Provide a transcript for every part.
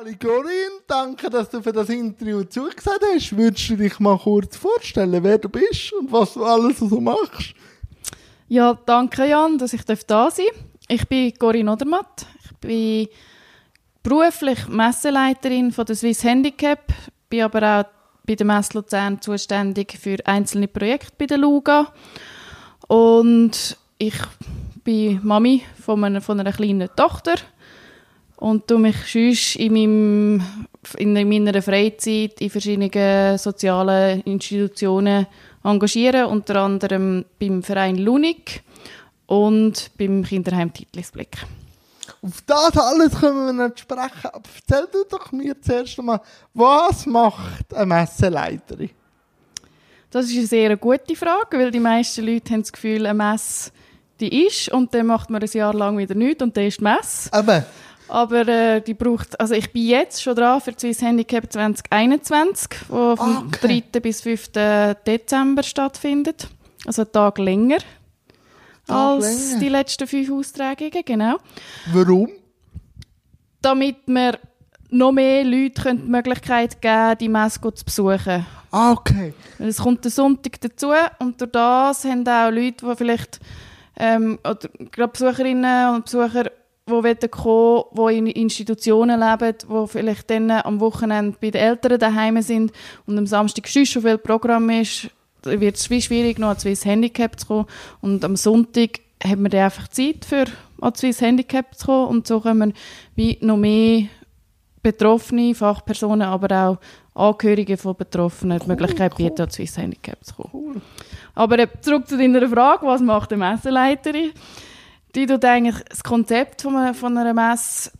Ali Corinne, danke, dass du für das Interview zugesagt hast. Würdest du dich mal kurz vorstellen, wer du bist und was du alles so machst? Ja, danke Jan, dass ich da sein darf. Ich bin Corinne Odermatt. Ich bin beruflich Messeleiterin von der Swiss Handicap, bin aber auch bei der Messe Luzern zuständig für einzelne Projekte bei der Luga. Und ich bin Mami von einer, von einer kleinen Tochter und tu mich sonst in, meinem, in meiner Freizeit in verschiedenen sozialen Institutionen engagieren, unter anderem beim Verein Lunik und beim Kinderheim Titlisblick. Auf das alles können wir nicht sprechen, aber erzähl du doch mir zuerst einmal, was macht eine Messeleiterin? Das ist eine sehr gute Frage, weil die meisten Leute haben das Gefühl, eine Messe die ist und dann macht man ein Jahr lang wieder nichts und dann ist die Messe. Aber, Aber äh, die braucht, also ich bin jetzt schon dran für Swiss Handicap 2021, wo vom Okay. 3. bis 5. Dezember stattfindet. Also einen Tag länger Tag als länger. die letzten fünf Austragungen, genau. warum? Damit wir noch mehr Leute die Möglichkeit geben die Messe zu besuchen. Ah, okay. Es kommt der Sonntag dazu und durch das haben auch Leute, die vielleicht, ähm, oder gerade Besucherinnen und Besucher, die kommen, die in Institutionen leben, die vielleicht dann am Wochenende bei den Eltern daheim sind und am Samstag schon schon viel Programm ist, wird es wie schwierig, noch an Swiss Handicap zu kommen. Und am Sonntag haben wir dann einfach Zeit für an Swiss Handicap zu kommen und so können wir wie noch mehr Betroffene, Fachpersonen, aber auch Angehörige von Betroffenen die Möglichkeit cool. bieten, an Swiss Handicap zu kommen. Cool. Aber äh, zurück zu deiner Frage, was macht eine Messeleiterin? Die tut eigentlich das Konzept von einer, von einer Messe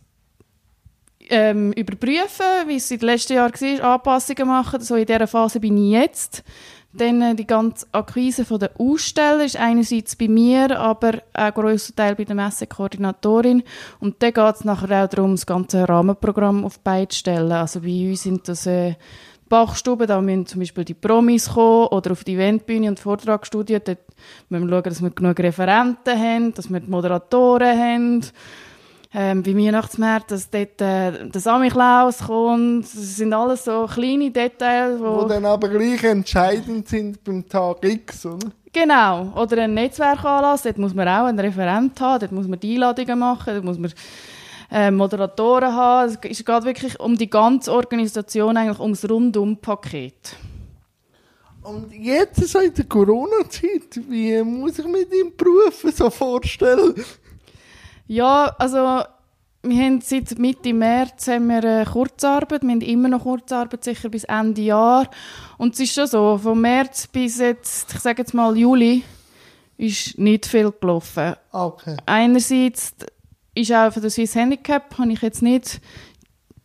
ähm, überprüfen, wie es in den letzten Jahren war, Anpassungen machen. So in dieser Phase bin ich jetzt. Dann äh, die ganze Akquise von der Aussteller ist einerseits bei mir, aber auch ein grosser Teil bei der Messekoordinatorin. Und dann geht es nachher auch darum, das ganze Rahmenprogramm auf beide stellen. Also bei uns sind das äh, Bachstuben, da müssen zum Beispiel die Promis kommen oder auf die Eventbühne und Vortragsstudio. Dort müssen wir schauen, dass wir genug Referenten haben, dass wir die Moderatoren haben. Ähm, bei Weihnachtsmärkten, dass dort äh, der Samichlaus kommt. Das sind alles so kleine Details, Wo wo... dann aber gleich entscheidend sind beim Tag X, oder? Genau. Oder ein Netzwerkanlass, dort muss man auch einen Referent haben, dort muss man die Einladungen machen, dort muss man äh, Moderatoren haben. Es geht wirklich um die ganze Organisation, eigentlich ums Rundum-Paket. Und jetzt so in der Corona-Zeit, wie muss ich mir deinen Beruf so vorstellen? Ja, also wir haben seit Mitte März haben wir äh, Kurzarbeit. Wir haben immer noch Kurzarbeit, sicher bis Ende Jahr. Und es ist schon so, von März bis jetzt, ich sage jetzt mal Juli, ist nicht viel gelaufen. Okay. Einerseits ist auch für das Swiss Handicap, habe ich jetzt nicht,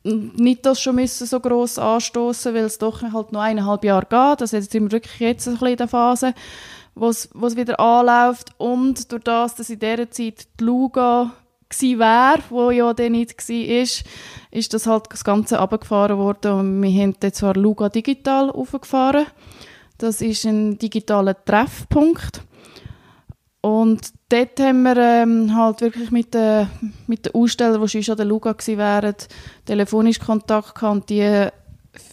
nicht das schon müssen so gross anstoßen, weil es doch halt noch eineinhalb Jahre geht. Also jetzt sind wir wirklich jetzt ein in der Phase, wo es wieder anläuft. Und durch das, dass in dieser Zeit die Luga gsi wäre, wo ja dann nicht gsi ist, ist das halt das Ganze abgefahren worden und wir haben dann zwar Luga digital aufgefahren. Das ist ein digitaler Treffpunkt. Und dort haben wir ähm, halt wirklich mit den, mit den Ausstellern, die schon an der Luga gewesen wären, telefonisch Kontakt gehabt und die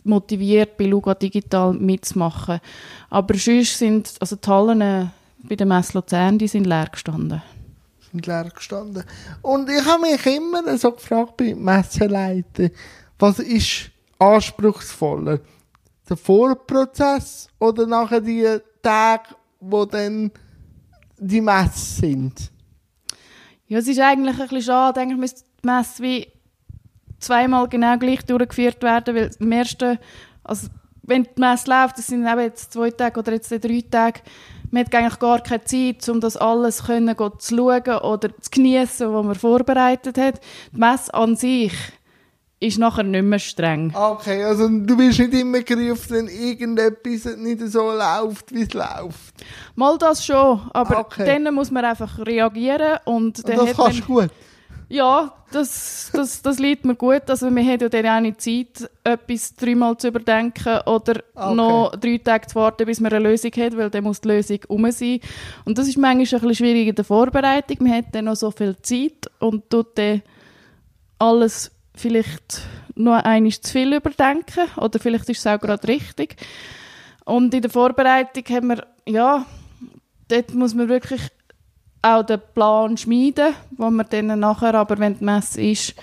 motiviert, bei Luga Digital mitzumachen. Aber sonst sind, also die Hallen äh, bei der Messe Luzern, die sind leer gestanden. sind leer gestanden. Und ich habe mich immer so gefragt bei Messeleiten, was ist anspruchsvoller? Der Vorprozess oder nachher die Tage, wo dann die Messe sind? Ja, es ist eigentlich ein bisschen schade. Eigentlich müsste die Messe wie zweimal genau gleich durchgeführt werden, weil im ersten, also wenn die Messe läuft, das sind eben jetzt zwei Tage oder jetzt drei Tage, man hat eigentlich gar keine Zeit, um das alles können, zu schauen oder zu genießen, was man vorbereitet hat. Die Messe an sich ist nachher nicht mehr streng. Okay, also du bist nicht immer gerufen, wenn irgendetwas nicht so läuft, wie es läuft. Mal das schon, aber Okay. dann muss man einfach reagieren und Und das kannst du gut. Ja, das, das, das liegt mir gut. Also wir haben ja dann auch nicht Zeit, etwas dreimal zu überdenken oder Okay. noch drei Tage zu warten, bis man eine Lösung hat, weil dann muss die Lösung um sein. Und das ist manchmal ein bisschen schwierig in der Vorbereitung. Man hat dann noch so viel Zeit und tut dann alles vielleicht noch einmal zu viel überdenken oder vielleicht ist es auch gerade richtig. Und in der Vorbereitung haben wir, ja, dort muss man wirklich auch den Plan schmieden, wo man dann nachher, aber wenn die Messe ist,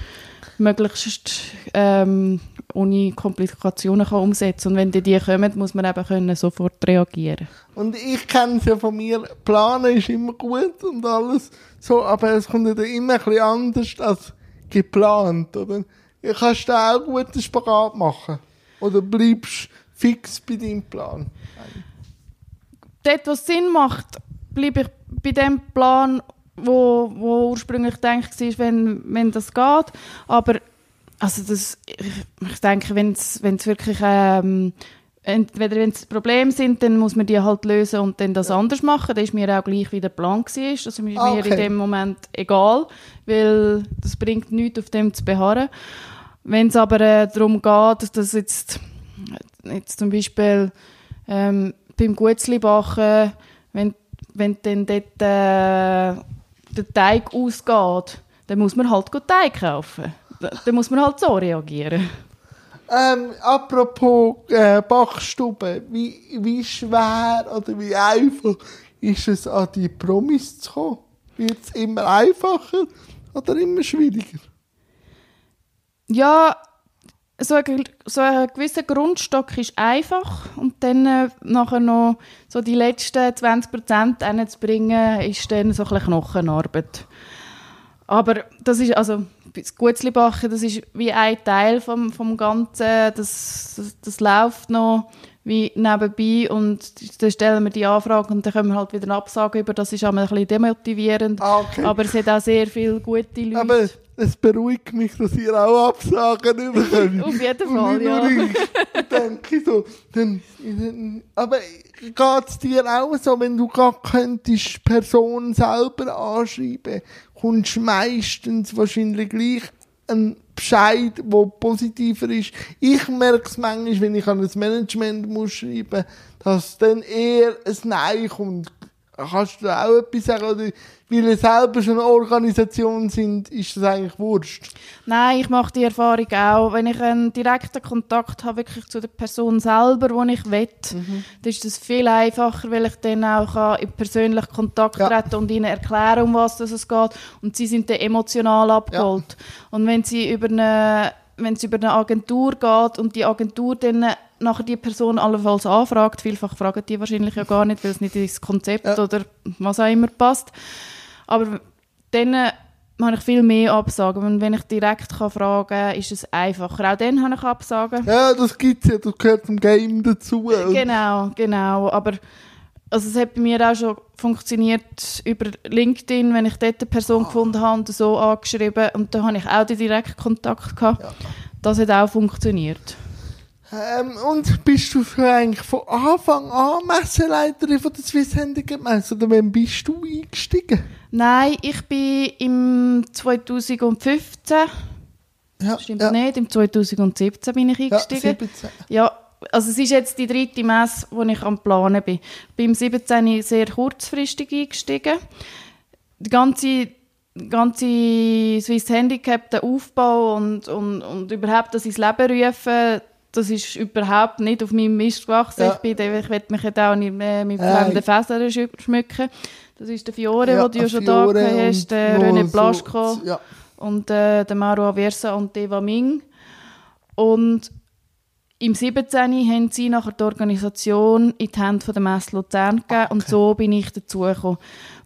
möglichst ähm, ohne Komplikationen kann umsetzen Und wenn die, die kommen, muss man eben können sofort reagieren Und ich kenne es ja von mir, planen ist immer gut und alles so, aber es kommt ja immer ein bisschen anders als geplant, oder? Kannst du auch guten Spagat machen? Oder bleibst fix bei deinem Plan? Dort, was Sinn macht, bleibe ich bei dem Plan, wo, wo ursprünglich gedacht war, wenn, wenn das geht. Aber also das, ich, ich denke, wenn es wirklich ähm, entweder wenn es Probleme sind, dann muss man die halt lösen und dann das ja. anders machen. Das ist mir auch gleich, wie der Plan war. Das ist mir okay. in dem Moment egal, weil das bringt nichts, auf dem zu beharren. Wenn es aber äh, darum geht, dass jetzt, jetzt zum Beispiel ähm, beim Gutzli-Bachen, wenn, wenn dann dort äh, der Teig ausgeht, dann muss man halt Teig kaufen. Dann muss man halt so reagieren. Ähm, apropos äh, Backstube, wie, wie schwer oder wie einfach ist es, an die Promis zu kommen? Wird es immer einfacher oder immer schwieriger? Ja, so ein, so ein gewisser Grundstock ist einfach und dann äh, nachher noch so die letzten 20 Prozent zu bringen, ist dann so ein bisschen Knochenarbeit. Aber das ist, also das Gutzlibachen, das ist wie ein Teil vom, vom Ganzen, das, das, das läuft noch wie nebenbei und dann stellen wir die Anfrage und dann können wir halt wieder eine Absage über, das ist auch ein bisschen demotivierend, ah, okay. aber es hat auch sehr viele gute Leute. Aber es beruhigt mich, dass ihr auch Absagen bekommt. Auf jeden Fall, ja. Ich denke so, dann, aber geht es dir auch so, wenn du gar könntest Person selber anschreiben, kommst meistens wahrscheinlich gleich ein Bescheid, der positiver ist. Ich merke es manchmal, wenn ich an das Management muss schreiben dass dann eher ein Nein kommt. Kannst du auch etwas sagen? Oder weil ihr selber schon eine Organisation sind, ist das eigentlich wurscht? Nein, ich mache die Erfahrung auch. Wenn ich einen direkten Kontakt habe, wirklich zu der Person selber, die ich will, mhm. dann ist das viel einfacher, weil ich dann auch in persönlich Kontakt ja. treten und ihnen erklären, um was es geht. Und sie sind dann emotional abgeholt. Ja. Und wenn sie über eine wenn es über eine Agentur geht und die Agentur dann nachher die Person allenfalls anfragt, vielfach fragen die wahrscheinlich ja gar nicht, weil es nicht ins Konzept ja. oder was auch immer passt, aber dann äh, habe ich viel mehr Absagen. Und wenn ich direkt kann fragen kann, ist es einfacher. Auch dann habe ich Absagen. Ja, das gibt es ja, das gehört zum Game dazu. Genau, genau. Aber also es hat bei mir auch schon funktioniert über LinkedIn, wenn ich dort eine Person oh. gefunden habe und so angeschrieben. Und da habe ich auch den direkten Kontakt gehabt. Ja. Das hat auch funktioniert. Ähm, und bist du für eigentlich von Anfang an Messeleiterin von der Swiss Handicap Messe oder wann bist du eingestiegen? Nein, ich bin im 2015. Ja, Stimmt ja. nicht, im 2017 bin ich eingestiegen. Ja, ja, also es ist jetzt die dritte Messe, wo ich am Planen bin. Beim 17 sehr kurzfristig eingestiegen. Die ganze ganze Swiss Handicap, der Aufbau und, und, und überhaupt das ins Leben rufen, das ist überhaupt nicht auf meinem Mist gewachsen. Ja. Ich, bin, ich will mich jetzt auch nicht mehr mit fremden äh, Fässern schmücken. Das ist der Fiore, ja, den du ja schon da hast, der René Blaschko so, ja. und äh, der Maro Aversa und Eva Ming. Und im 17. haben sie nachher die Organisation in die Hände der Messe Luzern gegeben okay. und so bin ich dazugekommen.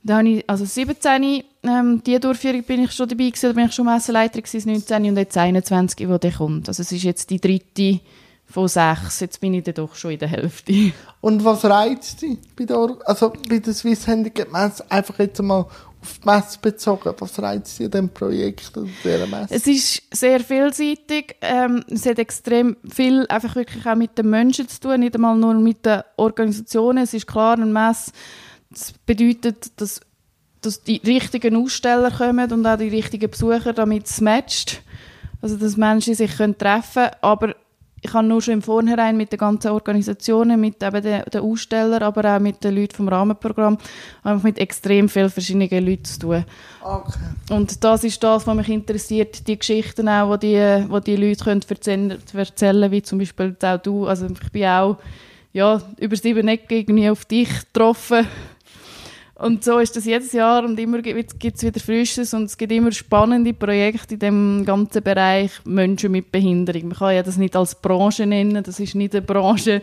Da habe ich, also 17, ähm, die Durchführung bin ich schon dabei gewesen, da bin ich schon Messeleiter gewesen, 19 und jetzt 21, wo der kommt. Also es ist jetzt die dritte von sechs. Jetzt bin ich dann doch schon in der Hälfte. Und was reizt dich bei der, also bei der Swiss Handicap Messe? Einfach jetzt mal auf die Messe bezogen. Was reizt dich an diesem Projekt oder dieser Messe? Es ist sehr vielseitig. Ähm, es hat extrem viel einfach wirklich auch mit den Menschen zu tun, nicht einmal nur mit den Organisationen. Es ist klar, ein Messe das bedeutet, dass, dass die richtigen Aussteller kommen und auch die richtigen Besucher, damit es matcht. Also, dass Menschen sich können treffen können. Aber ich habe nur schon im Vornherein mit den ganzen Organisationen, mit eben den, den Ausstellern, aber auch mit den Leuten vom Rahmenprogramm, einfach mit extrem vielen verschiedenen Leuten zu tun. Okay. Und das ist das, was mich interessiert, die Geschichten auch, die die, die, die Leute können erzählen, erzählen wie zum Beispiel auch du. Also ich bin auch ja, über sieben Ecken irgendwie auf dich getroffen und so ist das jedes Jahr und immer gibt es wieder Frisches und es gibt immer spannende Projekte in dem ganzen Bereich Menschen mit Behinderung. Man kann ja das nicht als Branche nennen, das ist nicht eine Branche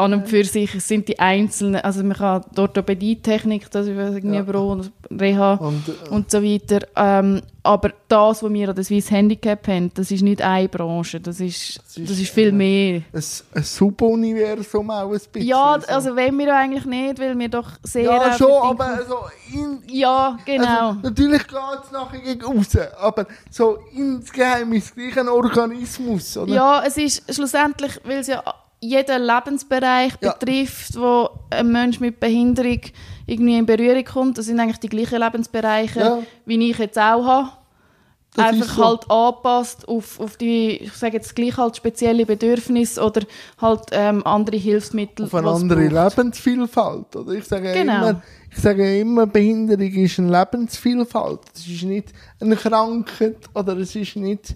an und für sich. Sind die einzelnen, also man kann die Orthopädietechnik, das ist irgendwie ja. Bro, Reha und, äh, und, so weiter. Ähm, aber das, was wir an der Swiss Handicap haben, das ist nicht eine Branche, das ist, das ist, das ist viel mehr. Ein, ein Subuniversum auch ein bisschen. Ja, also wenn wir eigentlich nicht, weil wir doch sehr... Ja, schon, aber also in, Ja, genau. Also, natürlich geht es nachher gegen raus, aber so insgeheim ist es gleich ein Organismus, oder? Ja, es ist schlussendlich, weil es ja jeden Lebensbereich ja. betrifft, wo ein Mensch mit Behinderung irgendwie in Berührung kommt. Das sind eigentlich die gleichen Lebensbereiche, ja. wie ich jetzt auch habe. Das Einfach so. halt angepasst auf, auf die, ich sage jetzt gleich halt spezielle Bedürfnisse oder halt ähm, andere Hilfsmittel. Auf eine andere braucht. Lebensvielfalt. Oder ich sage genau. immer, ich sage immer, Behinderung ist eine Lebensvielfalt. Es ist nicht eine Krankheit oder es ist nicht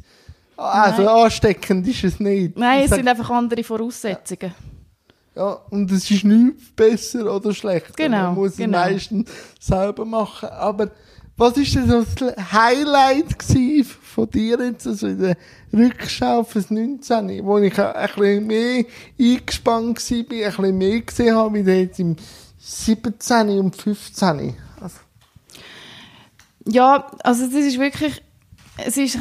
also Nein. ansteckend ist es nicht. Nein, es sind einfach andere Voraussetzungen. Ja, und es ist nicht besser oder schlechter. Genau, Man muss genau. es meistens selber machen. Aber was ist denn das Highlight von dir jetzt, also in der Rückschau das 19, wo ich ein bisschen mehr eingespannt war, ein bisschen mehr gesehen habe, wie jetzt im 17 und 15? Also. Ja, also das ist wirklich es ist,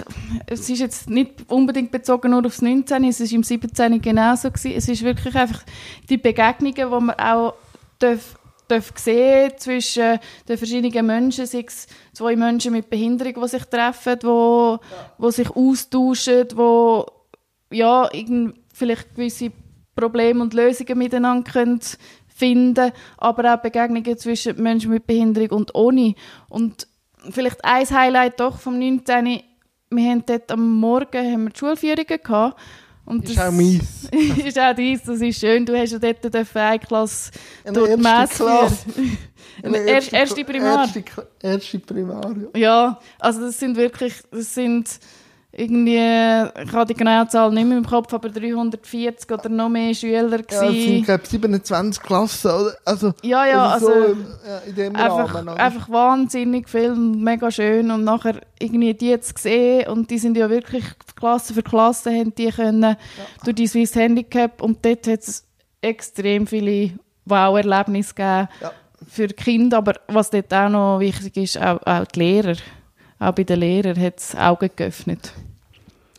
es ist jetzt nicht unbedingt bezogen nur aufs 19, es ist im 17 genauso gewesen. Es ist wirklich einfach die Begegnungen, die man auch darf, darf sehen zwischen den verschiedenen Menschen, sei es zwei Menschen mit Behinderung, die sich treffen, die, die sich austauschen, die ja, vielleicht gewisse Probleme und Lösungen miteinander können finden, aber auch Begegnungen zwischen Menschen mit Behinderung und ohne. Und vielleicht ein Highlight doch vom 19. Wir haben dort am Morgen haben wir die Schulführungen gehabt. Und ist das, auch meins. ist auch dies, das ist schön. Du hast ja dort eine Klasse durch die Messe Eine erste, erste Primar. Erste, erste Primar, ja. Ja, also das sind wirklich, das sind irgendwie, ich habe die genaue Zahl nicht mehr im Kopf, aber 340 oder noch mehr Schüler gewesen. Ja, es sind, glaube 27 Klassen, oder? Also, ja, ja, also, so ja, in dem einfach, Rahmen. Einfach wahnsinnig viel und mega schön und nachher irgendwie die jetzt gesehen und die sind ja wirklich Klasse für Klasse, haben die können ja. durch die Swiss Handicap und dort hat es extrem viele Wow-Erlebnisse gegeben ja. für Kinder, aber was dort auch noch wichtig ist, auch, auch die Lehrer auch bei den Lehrern hat es Augen geöffnet.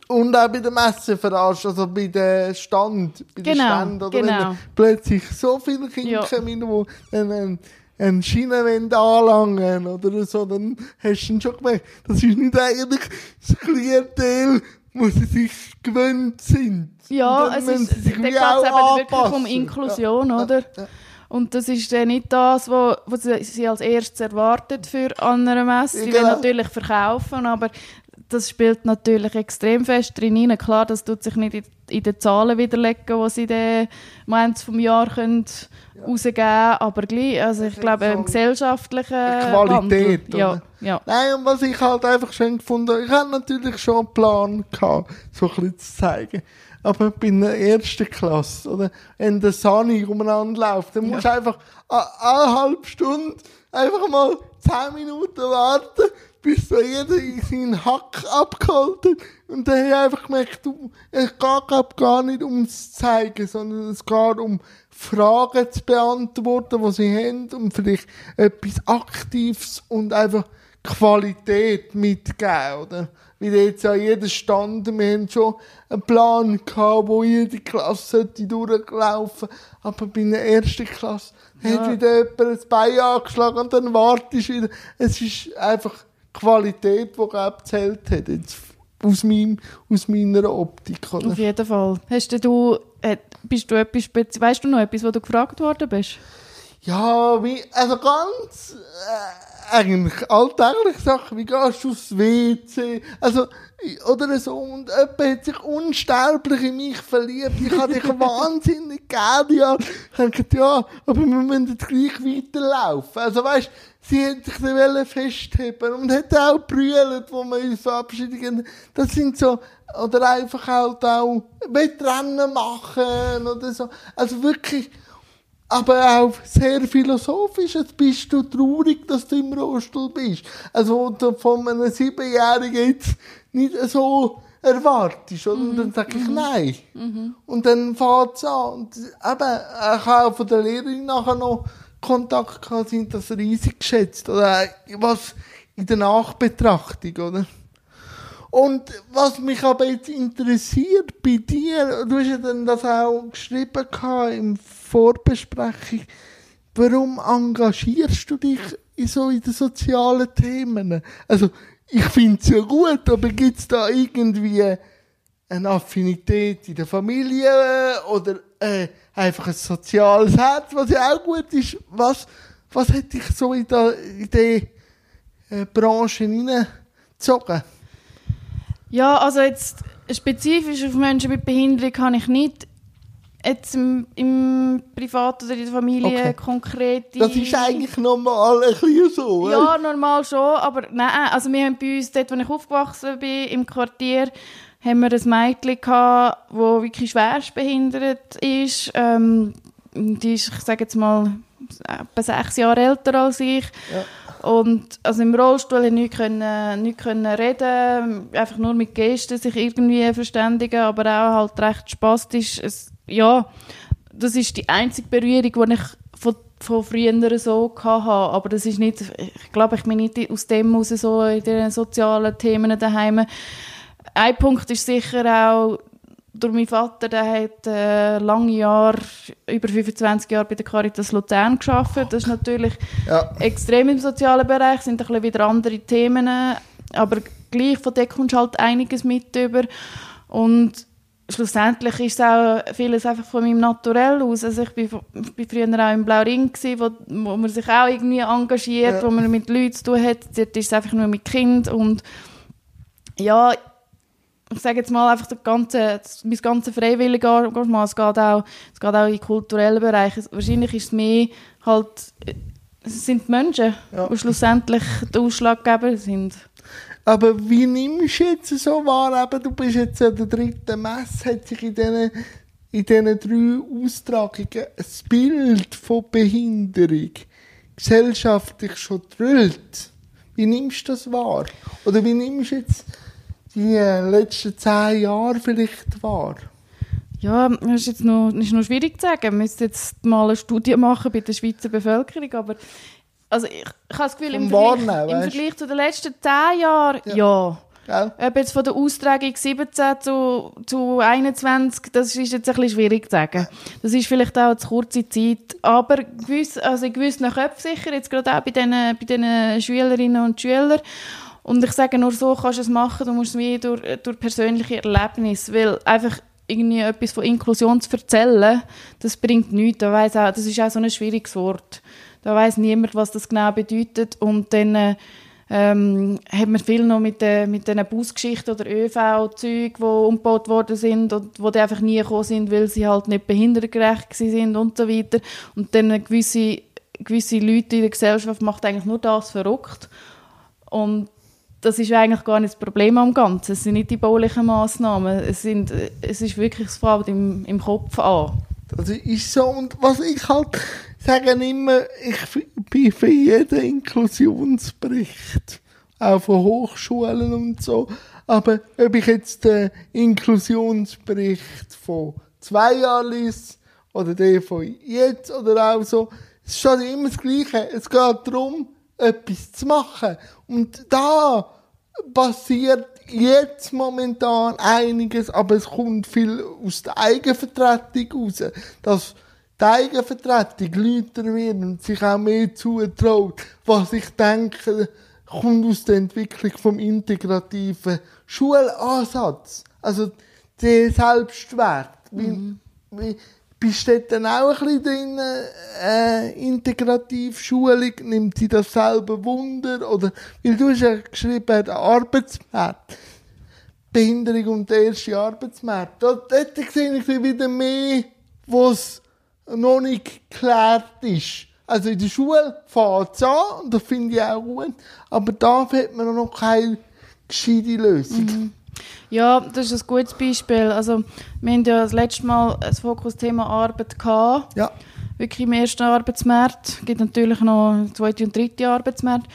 Und auch bei der Messeveranstaltung, also bei dem Stand, bei genau, Stand, oder genau. wenn plötzlich so viele Kinder ja. kommen, die einen, einen Schienenwand anlangen oder so, dann hast du schon gemerkt, das ist nicht eigentlich das Klientel, wo sie sich gewöhnt sind. Ja, es ist, da geht es eben wirklich um Inklusion, ja. oder? Ja. Und das ist dann nicht das, was, was sie als erstes erwartet für andere Messe. Sie genau. will natürlich verkaufen, aber das spielt natürlich extrem fest drin rein. Klar, das tut sich nicht in, in den Zahlen widerlegen, die sie dann am Ende des Jahres können ja. rausgeben aber gleich, also ich glaube, so im gesellschaftlichen Qualität. Wandel. Ja, ja. Nein, und was ich halt einfach schön gefunden habe, ich hatte natürlich schon einen Plan gehabt, so ein bisschen zu zeigen aber bei einer ersten Klasse, oder? Wenn der Sani umeinander läuft, dann musst du einfach eine halbe Stunde einfach mal zehn Minuten warten, bis da jeder seinen Hack abgeholt hat. Und dann habe ich einfach gemerkt, es geht gar nicht ums Zeigen, sondern es geht um Fragen zu beantworten, die sie haben und vielleicht etwas Aktives und einfach Qualität mitgeben, oder? Wie jetzt an jedem Stand, wir haben schon einen Plan gehabt, wo jede Klasse durchlaufen aber bei der ersten Klasse ja. hat wieder jemand ein Bein angeschlagen und dann wartest du wieder. Es ist einfach Qualität, die gezählt hat, jetzt aus, meinem, aus meiner Optik. Oder? Auf jeden Fall. Hast du, bist du etwas, weißt du noch etwas, wo du gefragt worden bist? Ja, wie, also ganz, äh, eigentlich alltägliche Sachen, wie gehst du aufs WC, also, oder so, und jemand hat sich unsterblich in mich verliebt, ich habe dich wahnsinnig gerne, ja. Ich habe gedacht, ja, aber wir müssen jetzt gleich weiterlaufen. Also weißt, sie hat sich dann festheben und hat auch brüllt, wo wir uns verabschiedigen. Das sind so, oder einfach halt auch Wettrennen machen oder so. Also wirklich, aber auch sehr philosophisch. Jetzt bist du traurig, dass du im Rollstuhl bist. Also von einem Siebenjährigen jetzt nicht so erwartest. Oder? Und dann sage ich nein. Und dann fängt es an. Und eben, ich habe auch von der Lehrerin nachher noch Kontakt gehabt, sind das riesig geschätzt. Oder was in der Nachbetrachtung, oder? Und was mich aber jetzt interessiert bei dir, du hast ja dann das auch geschrieben gehabt im Vorbesprechung, warum engagierst du dich in so in den sozialen Themen? Also, ich finde es ja gut, aber gibt es da irgendwie eine Affinität in der Familie oder äh, einfach ein soziales Herz, was ja auch gut ist? Was, was hat dich so in, da, in die äh, Branche hineingezogen? Ja, also jetzt spezifisch auf Menschen mit Behinderung kann ich nicht jetzt im, im Privat oder in der Familie Okay. konkrete... Das ist eigentlich normal ein bisschen so. Ja, normal schon, aber nein, also wir haben bei uns, dort wo ich aufgewachsen bin, im Quartier, haben wir ein Mädchen gehabt, das wirklich schwerst behindert ist. Ähm, die ist, ich sage jetzt mal, etwa sechs Jahre älter als ich. Und also im Rollstuhl nicht können, nicht können reden, einfach nur mit Gesten sich irgendwie verständigen, aber auch halt recht spastisch. Es, ja, das ist die einzige Berührung, die ich von, von früher so hatte. Aber das ist nicht, ich glaube, ich bin nicht aus dem heraus so in den sozialen Themen daheim. Ein Punkt ist sicher auch, durch meinen Vater, der hat äh, lange Jahre, über 25 Jahre bei der Caritas Luzern gearbeitet. Das ist natürlich Ja. extrem im sozialen Bereich, sind ein bisschen wieder andere Themen, aber gleich von dort kommst du halt einiges mit über. Und schlussendlich ist auch vieles einfach von meinem Naturell aus. Also ich bin früher auch im Blauring, gewesen, wo, wo man sich auch irgendwie engagiert, Ja. wo man mit Leuten zu tun hat. Dort ist es einfach nur mit Kind und ja, ich sage jetzt mal einfach das ganze, das, mein ganze freiwillige Engagement, es geht auch, es geht auch in kulturellen Bereichen. Wahrscheinlich ist es mehr halt, es sind die Menschen, Ja. die schlussendlich der Ausschlaggeber sind. Aber wie nimmst du jetzt so wahr, eben, du bist jetzt an der dritten Messe, hat sich in diesen, in diesen drei Austragungen ein Bild von Behinderung gesellschaftlich schon drüllt. Wie nimmst du das wahr? Oder wie nimmst du jetzt die äh, letzten zehn Jahre vielleicht wahr? Ja, das ist jetzt noch, ist noch schwierig zu sagen. Wir müssen jetzt mal eine Studie machen bei der Schweizer Bevölkerung, aber also ich, ich habe das Gefühl, im Vergleich, im? Vergleich zu den letzten zehn Jahren, ja. Gell? Ob jetzt von der Austragung 17 zu, zu 21, das ist jetzt ein bisschen schwierig zu sagen. Das ist vielleicht auch eine zu kurze Zeit. Aber gewiss, also in gewissen Köpfen sicher, jetzt gerade auch bei diesen, bei Schülerinnen und Schülern. Und ich sage, nur so kannst du es machen, du musst es wie durch, durch persönliche Erlebnisse, weil einfach irgendwie etwas von Inklusion zu erzählen, das bringt nichts. Weiss auch, das ist auch so ein schwieriges Wort. Da weiß niemand, was das genau bedeutet. Und dann äh, ähm, hat man viel noch mit, den mit den Busgeschichten oder ÖV-Zügen, die umgebaut worden sind und wo die einfach nie gekommen sind, weil sie halt nicht behindertengerecht sind und so weiter. Und dann gewisse, gewisse Leute in der Gesellschaft macht eigentlich nur das verrückt. Und das ist eigentlich gar nicht das Problem am Ganzen. Es sind nicht die baulichen Massnahmen. Es, sind, es ist wirklich das Fällt im, im Kopf an. Das ist so. Und was ich halt sage immer, ich bin für jeden Inklusionsbericht, auch von Hochschulen und so. Aber ob ich jetzt den Inklusionsbericht von zwei Jahren lese oder den von jetzt oder auch so, es ist schon immer das Gleiche. Es geht darum, etwas zu machen. Und da passiert jetzt momentan einiges, aber es kommt viel aus der Eigenvertretung raus. Dass die Eigenvertretung lauter wird und sich auch mehr zutraut, was ich denke, kommt aus der Entwicklung vom integrativen Schulansatz. Also der Selbstwert. Wie, wie, bist du dann auch ein bisschen drin, äh, Integrativschulung, nimmt sie das selber Wunder, oder, weil du hast ja geschrieben, der Arbeitsmarkt, Behinderung und der erste Arbeitsmarkt, dort, dort sehe ich wieder mehr, was noch nicht geklärt ist. Also in der Schule fängt es an, und das finde ich auch gut, aber da hat man noch keine gescheite Lösung. Mhm. Ja, das ist ein gutes Beispiel. Also, wir haben ja das letzte Mal das Fokusthema Arbeit gehabt. Ja. Wirklich im ersten Arbeitsmarkt. Es gibt natürlich noch einen zweiten und dritten Arbeitsmarkt.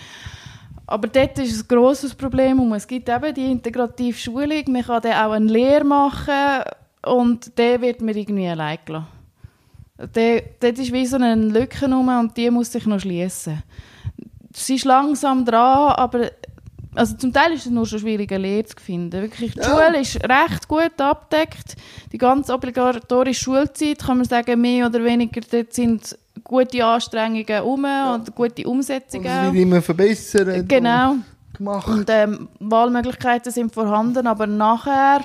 Aber dort ist ein grosses Problem. Und es gibt eben die integrative Schulung. Man kann dann auch eine Lehre machen und der wird mir irgendwie allein gelassen. Der, dort ist wie so eine Lücke rum und die muss sich noch schließen. Sie ist langsam dran, aber also zum Teil ist es nur schon schwierig, eine Lehre zu finden. Wirklich, die Ja. Schule ist recht gut abgedeckt. Die ganze obligatorische Schulzeit, kann man sagen, mehr oder weniger, dort sind gute Anstrengungen um und gute Und Umsetzungen. es auch. wird immer verbessert Genau. und gemacht. Und ähm, Wahlmöglichkeiten sind vorhanden, aber nachher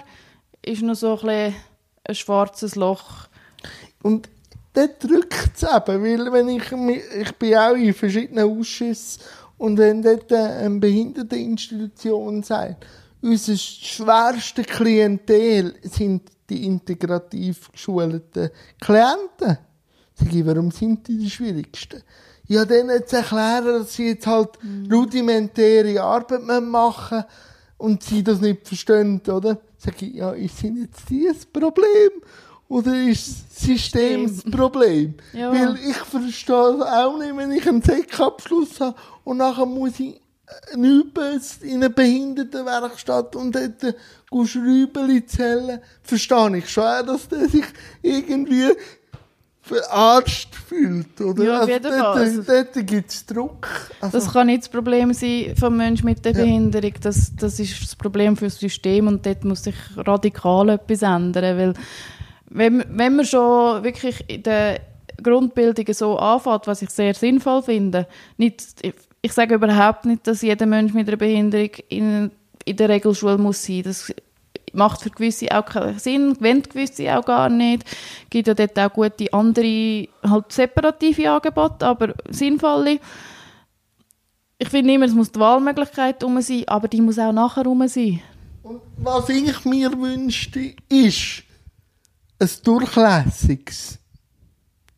ist noch so ein, bisschen ein schwarzes Loch. Und dort drückt es eben, weil wenn ich, ich bin auch in verschiedenen Ausschüssen und wenn dort eine Behinderteninstitution sagt, unser schwerste Klientel sind die integrativ geschulten Klienten. Sag ich, warum sind die die schwierigsten? Ja, denen zu erklären, dass sie jetzt halt rudimentäre Arbeit machen müssen und sie das nicht verstehen, oder? Sag ich, ja, ist sind jetzt die das Problem? Oder ist das System das Problem? Ja. Weil ich verstehe es auch nicht, wenn ich einen Sek-Abschluss habe und nachher muss ich ein Übels in eine Behindertenwerkstatt und dort äh, Schrübeli zählen. Verstehe ich schon, dass der sich irgendwie verarscht fühlt, oder? Ja, auf also jeden dort, Fall. Also- dort gibt es Druck. Also, Das kann nicht das Problem sein vom Menschen mit der Ja. Behinderung. Das, das ist das Problem für das System und dort muss sich radikal etwas ändern. Weil wenn, wenn man schon wirklich in der Grundbildung so anfängt, was ich sehr sinnvoll finde, nicht, ich, sage überhaupt nicht, dass jeder Mensch mit einer Behinderung in, in der Regelschule muss sein. Das macht für gewisse auch keinen Sinn, wenn gewisse auch gar nicht. Es gibt ja dort auch gute andere, halt separative Angebote, aber sinnvolle. Ich finde immer, es muss die Wahlmöglichkeit rum sein, aber die muss auch nachher rum sein. Und was ich mir wünschte, ist ein durchlässiges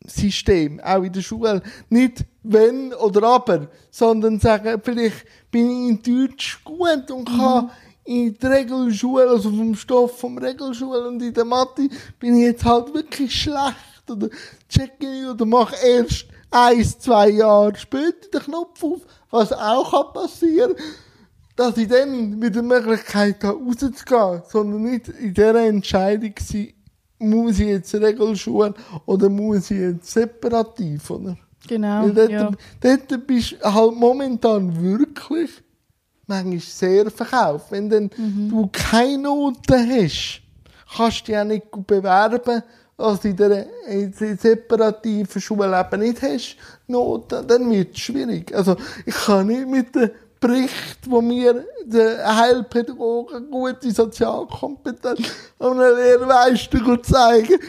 System, auch in der Schule. Nicht wenn oder aber, sondern sagen, vielleicht bin ich in Deutsch gut und kann in der Regelschule, also vom Stoff vom Regelschule und in der Mathe, bin ich jetzt halt wirklich schlecht oder checke ich oder mache erst eins, zwei Jahre später den Knopf auf, was auch kann passieren dass ich dann mit der Möglichkeit habe, rauszugehen, sondern nicht in dieser Entscheidung sein, muss ich jetzt Regelschule oder muss ich jetzt separativ, oder? Genau, Weil dort, ja. dort bist du halt momentan wirklich manchmal sehr verkauft. Wenn dann Mhm. du keine Noten hast, kannst du dich auch nicht gut bewerben, als in der, in der separativen Schule eben nicht hast, Noten, dann wird es schwierig. Also, ich kann nicht mit dem Bericht, wo mir der Heilpädagoge gute Sozialkompetenz an einer Lehrmeister zeigen,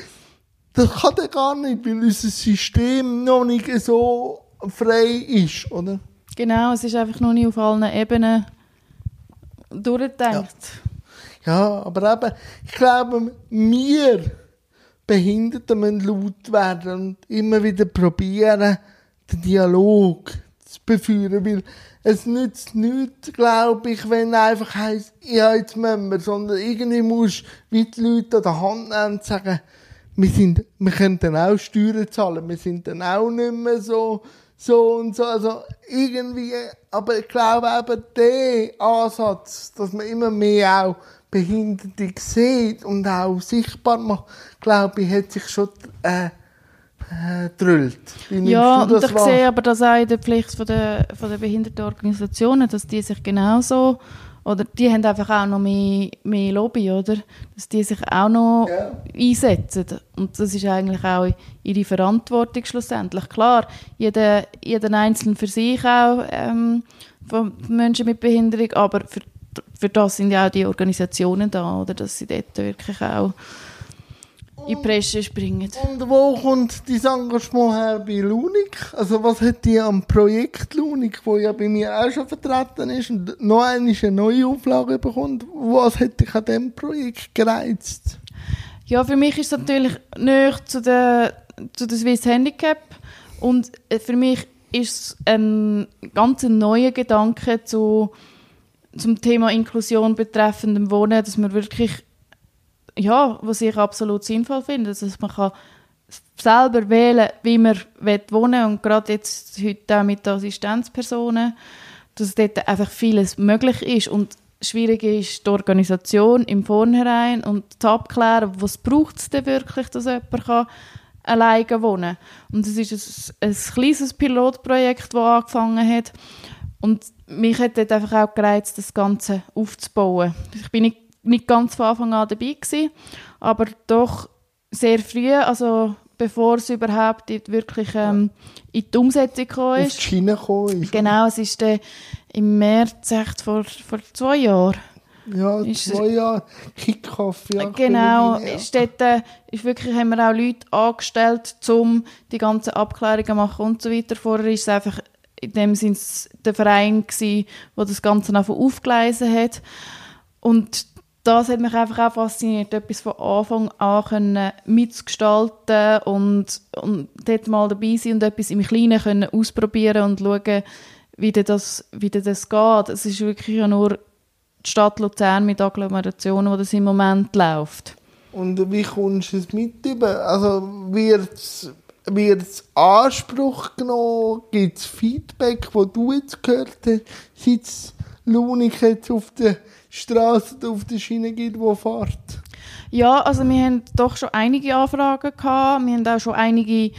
das kann er gar nicht, weil unser System noch nicht so frei ist, oder? Genau, es ist einfach noch nicht auf allen Ebenen durchgedacht. Ja, aber eben, ich glaube, wir Behinderten müssen laut werden und immer wieder probieren, den Dialog zu beführen, weil es nützt nichts, glaube ich, wenn einfach heisst, ja, jetzt müssen wir, sondern irgendwie musst du die Leute an der Hand nehmen und sagen, wir, sind, wir können dann auch Steuern zahlen, wir sind dann auch nicht mehr so, so und so, also irgendwie, aber ich glaube eben, der Ansatz, dass man immer mehr auch Behinderte sieht und auch sichtbar macht, glaube ich, hat sich schon äh, äh, drüllt. Ja, und ich wahr? sehe aber das auch in der Pflicht von der, von der Behindertenorganisationen, dass die sich genauso, oder die haben einfach auch noch mehr, mehr Lobby, oder? Dass die sich auch noch Ja. einsetzen. Und das ist eigentlich auch ihre Verantwortung schlussendlich. Klar, jeder, jeder Einzelne für sich auch, ähm, von Menschen mit Behinderung, aber für, für das sind ja auch die Organisationen da, oder? Dass sie dort wirklich auch in die Presse springen. Und wo kommt dein Engagement her bei Lunik? Also was hat die am Projekt Lunik, wo ja bei mir auch schon vertreten ist und noch eine neue Auflage bekommt, was hat dich an diesem Projekt gereizt? Ja, für mich ist es natürlich näher zu der, zu der Swiss Handicap und äh, für mich ist es ein ganz neuer Gedanke zu, zum Thema Inklusion betreffend Wohnen, dass man wirklich ja, was ich absolut sinnvoll finde, dass man kann selber wählen, wie man wohnen will. Und gerade jetzt heute auch mit Assistenzpersonen, dass dort einfach vieles möglich ist. Und schwierig ist die Organisation im Vornherein und zu abklären, was braucht es denn wirklich, dass jemand kann alleine wohnen kann. Und es ist ein, ein kleines Pilotprojekt, das angefangen hat. Und mich hat dort einfach auch gereizt, das Ganze aufzubauen. Ich bin nicht nicht ganz von Anfang an dabei gewesen, aber doch sehr früh, also bevor es überhaupt wirklich ähm, in die Umsetzung gekommen ist. Auf die Schiene gekommen ist. Genau, es ist äh, im März echt vor, vor zwei Jahren. Ja, ist, zwei Jahre Kickoff. Ja, genau, ist dort, äh, ist wirklich, haben wir auch Leute angestellt, um die ganzen Abklärungen zu machen und so weiter. Vorher war es einfach in dem Sinne der Verein der das Ganze einfach aufgeleisen hat. Und das hat mich einfach auch fasziniert, etwas von Anfang an mitzugestalten und, und dort mal dabei sein und etwas im Kleinen können ausprobieren und schauen, wie das, wie das geht. Es ist wirklich nur die Stadt Luzern mit Agglomerationen, wo das im Moment läuft. Und wie kommst du es mit? Also wird es Anspruch genommen? Gibt es Feedback, wo du jetzt gehört hast, seit Lunik jetzt auf der Straße auf der Schiene gibt, die fährt? Ja, also wir haben doch schon einige Anfragen gehabt. Wir haben auch schon einige,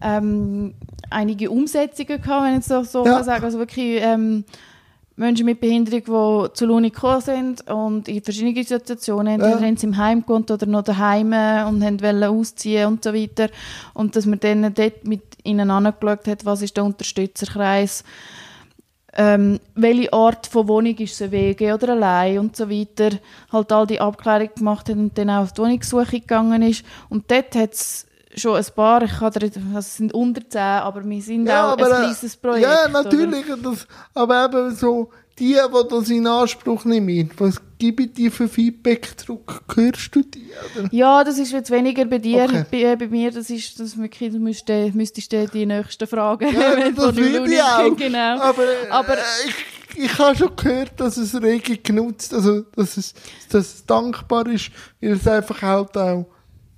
ähm, einige Umsetzungen gehabt, wenn ich so, so ja. sagen. Also wirklich ähm, Menschen mit Behinderung, die zu Luni gekommen sind und in verschiedenen Situationen, entweder ja. haben sie im Heim gewohnt oder noch daheim und wollten ausziehen und so weiter. Und dass man dann dort mit ihnen angeschaut hat, was ist der Unterstützerkreis ist ähm, welche Art von Wohnung ist es, WG oder allein und so weiter, halt all die Abklärungen gemacht hat und dann auch auf die Wohnungssuche gegangen ist. Und dort hat es schon ein paar, ich kann dir, also es sind unter zehn, aber wir sind ja, auch aber, ein äh, kleines Projekt. Ja, natürlich, das, aber eben so die, die das in Anspruch nehmen, was gebe ich für Feedback zurück? Hörst du die? Oder? Ja, das ist jetzt weniger bei dir. Okay. Bei, äh, bei, mir, das ist, das wirklich, du müsstest, du die nächsten Fragen ja, das will ich auch. Genau. Aber, äh, Aber ich, ich habe schon gehört, dass es rege genutzt, also, dass es, dass es dankbar ist, weil es einfach halt auch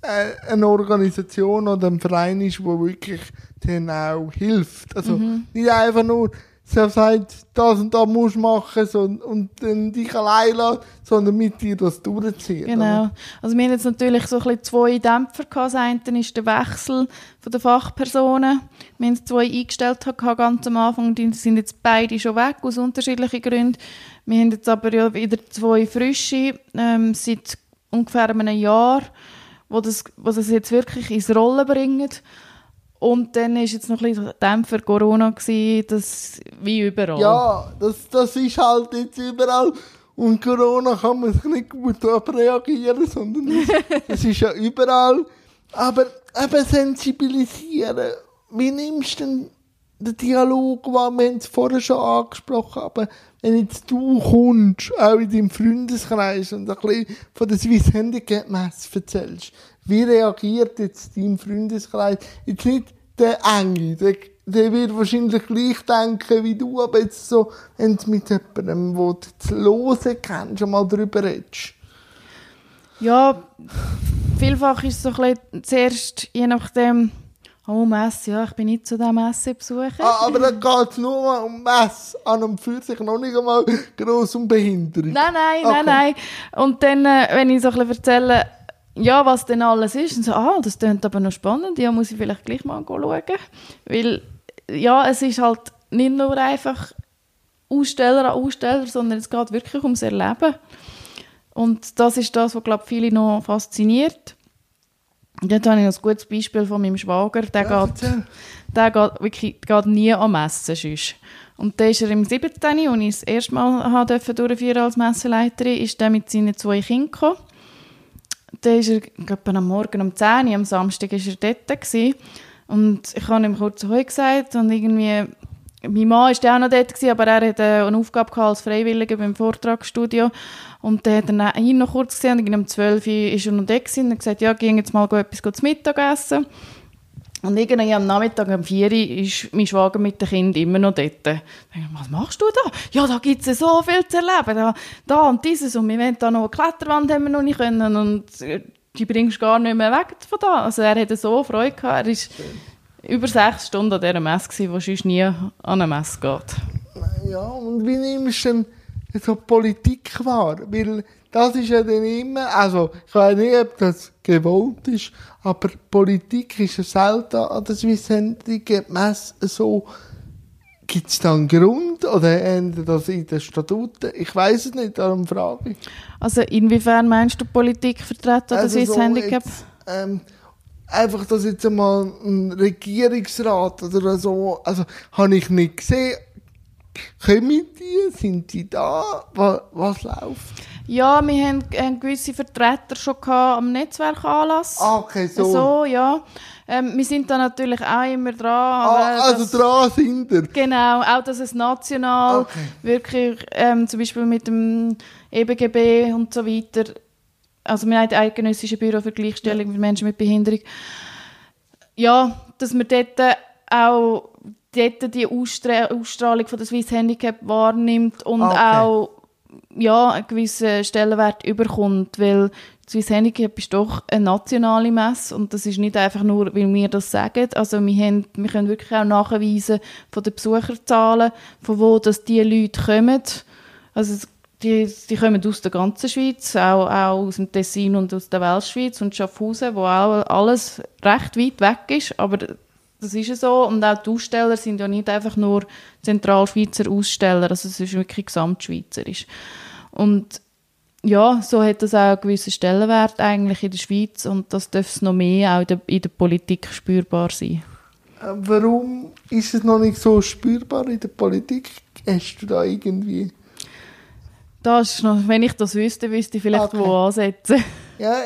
äh, eine Organisation oder ein Verein ist, wo wirklich denen auch hilft. Also, mhm. nicht einfach nur, sie sagt, das und das musst du machen so, und dann dich allein lassen, sondern mit dir das durchziehen. Genau. Also wir haben jetzt natürlich so ein bisschen zwei Dämpfer gehabt. Das eine ist der Wechsel von den Fachpersonen. Wir haben zwei eingestellt gehabt, ganz am Anfang, die sind jetzt beide schon weg, aus unterschiedlichen Gründen. Wir haben jetzt aber ja wieder zwei frische, ähm, seit ungefähr einem Jahr, wo das, wo das jetzt wirklich ins Rollen bringen. Und dann war jetzt noch ein bisschen Dämpfer Corona, gewesen, das wie überall. Ja, das, das ist halt jetzt überall. Und Corona kann man sich nicht gut reagieren, sondern das, das ist ja überall. Aber eben sensibilisieren. Wie nimmst du denn den Dialog wahr? Wir haben es vorher schon angesprochen, aber wenn jetzt du kommst, auch in deinem Freundeskreis und ein bisschen von der Swiss Handicap Messe erzählst, wie reagiert jetzt dein Freundeskreis? Jetzt nicht der Enge, der, der wird wahrscheinlich gleich denken wie du, aber jetzt so, wenn du mit jemandem, wo du zu hören kennst, schon mal darüber redest. Ja, vielfach ist es so ein bisschen zuerst, je nachdem, Oh, Messe, ja, ich bin nicht zu diesem Messebesucher. Ah, aber dann geht es nur um Messe, an und für sich noch nicht einmal gross um Behinderung. Nein, nein, okay. nein, nein. Und dann, äh, wenn ich so ein bisschen erzähle, ja, was denn alles ist. Und so, ah, das klingt aber noch spannend, ja, muss ich vielleicht gleich mal schauen. Weil, ja, es ist halt nicht nur einfach Aussteller an Aussteller, sondern es geht wirklich ums Erleben. Und das ist das, was, glaube viele noch fasziniert. Dort habe ich noch ein gutes Beispiel von meinem Schwager. Der, ja, geht, der geht, wirklich, geht nie an Messen. Sonst. Und der ist er im 17., als ich das erste Mal durfte durchführen als Messeleiterin, ist der mit seinen zwei Kindern gekommen dann war er glaub, am Morgen um 10 Uhr, am Samstag war er dort. Gewesen. Und ich habe ihm kurz Heu gesagt und irgendwie, mein Mann war auch noch dort, gewesen, aber er hatte eine Aufgabe gehabt als Freiwilliger beim Vortragsstudio. Und dann hat er ihn noch kurz gesehen und um 12 Uhr war er noch dort und hat gesagt, ja, gehen jetzt mal etwas zu Mittag essen. Und irgendwie am Nachmittag um 4 Uhr ist mein Schwager mit dem Kind immer noch dort. Ich dachte, was machst du da? Ja, da gibt es so viel zu erleben. Da, da und dieses. Und wir wollen da noch eine Kletterwand haben wir noch nicht können. Und äh, die bringst du gar nicht mehr weg von da. Also er hatte so Freude gehabt. Er war über sechs Stunden an dieser Messe, wo sonst nie an eine Messe geht. Ja, und wie nimmst du denn so Politik wahr? Weil das ist ja dann immer, also ich weiß nicht, ob das gewollt ist, aber Politik ist ja selten an der Swiss-Sendung Messe so. Gibt es da einen Grund oder ändert das in den Statuten? Ich weiß es nicht, darum frage ich. Also inwiefern meinst du Politik vertreten oder Also Swiss Handicap? ähm, einfach, dass jetzt einmal ein Regierungsrat oder so, also habe ich nicht gesehen. Kommen die? Sind die da? Was, was läuft? Ja, wir haben, haben gewisse Vertreter schon am Netzwerkanlass. Ah, okay, so. So, ja. Ähm, wir sind da natürlich auch immer dran. aber ah, also das- dran sind wir. Genau, auch dass es national Okay. wirklich, ähm, zum Beispiel mit dem EBGB und so weiter, also wir haben das Eidgenössische Büro für Gleichstellung mit Menschen mit Behinderung, ja, dass man dort auch dort die Ausstra Ausstrahlung von der Swiss Handicap wahrnimmt und Okay. auch ja, einen gewissen Stellenwert überkommt, weil Swiss Handicap ist doch eine nationale Messe und das ist nicht einfach nur, weil wir das sagen. Also wir, haben, wir können wirklich auch nachweisen von den Besucherzahlen, von wo dass die Leute kommen. Also die, die kommen aus der ganzen Schweiz, auch, auch aus dem Tessin und aus der Weltschweiz und Schaffhausen, wo auch alles recht weit weg ist, aber das ist ja so. Und auch die Aussteller sind ja nicht einfach nur Zentralschweizer Aussteller, also es ist wirklich gesamtschweizerisch. Und ja, so hat das auch einen gewissen Stellenwert eigentlich in der Schweiz und das dürfte es noch mehr auch in der, in der Politik spürbar sein. Äh, Warum ist es noch nicht so spürbar in der Politik? Hast du da irgendwie... Das ist noch, wenn ich das wüsste, wüsste ich vielleicht, Okay. wo ansetzen. Ja,